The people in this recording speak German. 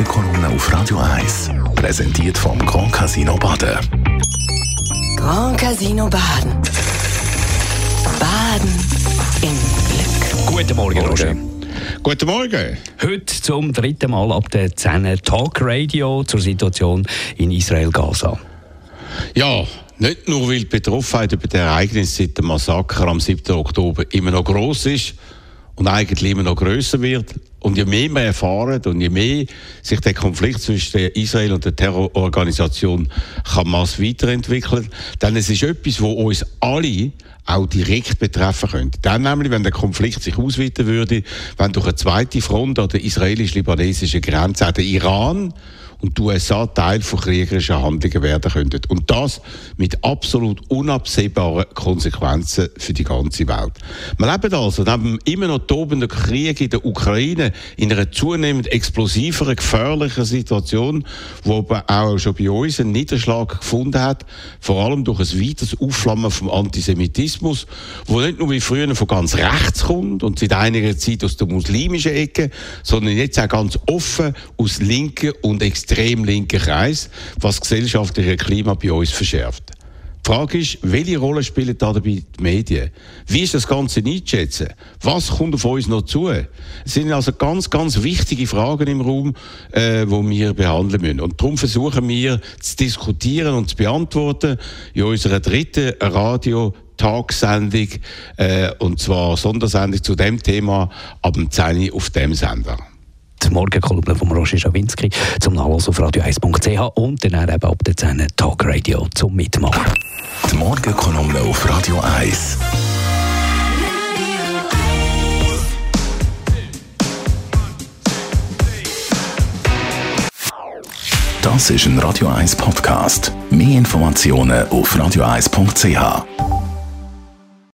Morgenkolumne auf Radio 1. Präsentiert vom Grand Casino Baden. Grand Casino Baden. Baden im Glück. Guten Morgen, Roger. Guten Morgen. Heute zum dritten Mal ab der 10 Talk Radio zur Situation in Israel-Gaza. Ja, nicht nur, weil die Betroffenheit über die Ereignisse seit dem Massaker am 7. Oktober immer noch groß ist und eigentlich immer noch größer wird. Und je mehr wir erfahren und je mehr sich der Konflikt zwischen Israel und der Terrororganisation Hamas weiterentwickelt, dann es ist etwas, wo uns alle auch direkt betreffen könnte. Dann nämlich, wenn der Konflikt sich ausweiten würde, wenn durch eine zweite Front an der israelisch-libanesischen Grenze auch der Iran und die USA Teil von kriegerischen Handlungen werden könnten. Und das mit absolut unabsehbaren Konsequenzen für die ganze Welt. Wir leben also neben immer noch tobenden Krieg in der Ukraine in einer zunehmend explosiveren, gefährlichen Situation, wo aber auch schon bei uns einen Niederschlag gefunden hat, vor allem durch ein weiteres Aufflammen vom Antisemitismus, wo nicht nur wie früher von ganz rechts kommt und seit einiger Zeit aus der muslimischen Ecke, sondern jetzt auch ganz offen aus linken und extremen extrem linken Kreis, was gesellschaftliche Klima bei uns verschärft. Die Frage ist, welche Rolle spielen da dabei die Medien? Wie ist das Ganze einzuschätzen? Was kommt auf uns noch zu? Es sind also ganz, ganz wichtige Fragen im Raum, äh, die wir behandeln müssen. Und darum versuchen wir zu diskutieren und zu beantworten in unserer dritten Radio- Tagsendung, äh, und zwar Sondersendung zu dem Thema ab dem 10 auf dem Sender die Morgenkolumne von Roger Schawinski zum Nachlassen auf radio1.ch und dann eben ab der 10 Talk Radio zum Mitmachen. Die Morgenkolumne auf Radio 1. Das ist ein Radio 1 Podcast. Mehr Informationen auf radio1.ch.